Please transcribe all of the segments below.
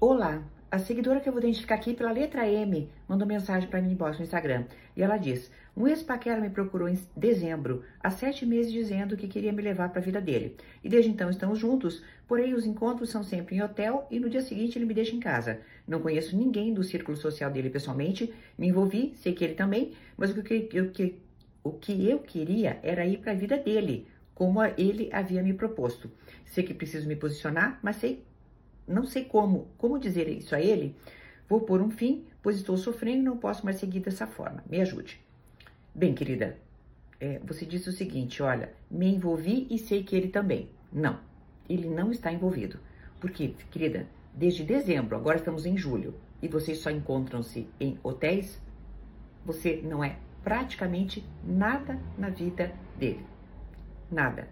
Olá, a seguidora que eu vou identificar aqui pela letra M mandou mensagem para mim embaixo no Instagram. E ela diz: Um ex-paquera me procurou em dezembro, há sete meses, dizendo que queria me levar para a vida dele. E desde então estamos juntos, porém os encontros são sempre em hotel e no dia seguinte ele me deixa em casa. Não conheço ninguém do círculo social dele pessoalmente, me envolvi, sei que ele também, mas o que eu, que, o que eu queria era ir para a vida dele, como ele havia me proposto. Sei que preciso me posicionar, mas sei não sei como, como dizer isso a ele. Vou pôr um fim, pois estou sofrendo e não posso mais seguir dessa forma. Me ajude. Bem, querida, é, você disse o seguinte: olha, me envolvi e sei que ele também. Não, ele não está envolvido. Porque, querida, desde dezembro, agora estamos em julho, e vocês só encontram-se em hotéis, você não é praticamente nada na vida dele. Nada.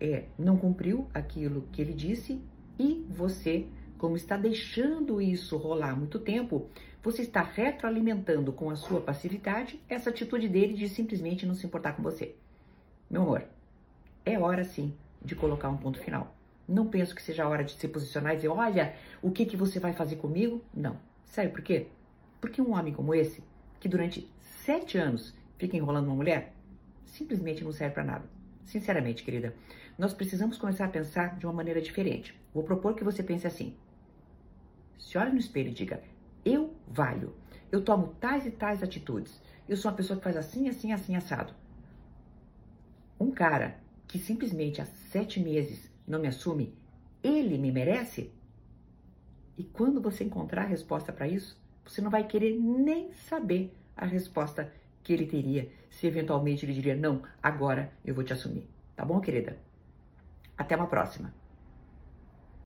É, não cumpriu aquilo que ele disse e você, como está deixando isso rolar há muito tempo, você está retroalimentando com a sua passividade essa atitude dele de simplesmente não se importar com você. Meu amor, é hora sim de colocar um ponto final. Não penso que seja a hora de se posicionar e dizer, olha, o que, que você vai fazer comigo? Não. Sabe por quê? Porque um homem como esse, que durante sete anos fica enrolando uma mulher, simplesmente não serve para nada. Sinceramente, querida, nós precisamos começar a pensar de uma maneira diferente. Vou propor que você pense assim. Se olhe no espelho e diga: Eu valho. Eu tomo tais e tais atitudes. Eu sou uma pessoa que faz assim, assim, assim, assado. Um cara que simplesmente há sete meses não me assume, ele me merece? E quando você encontrar a resposta para isso, você não vai querer nem saber a resposta que ele teria se eventualmente ele diria: Não, agora eu vou te assumir. Tá bom, querida? Até uma próxima.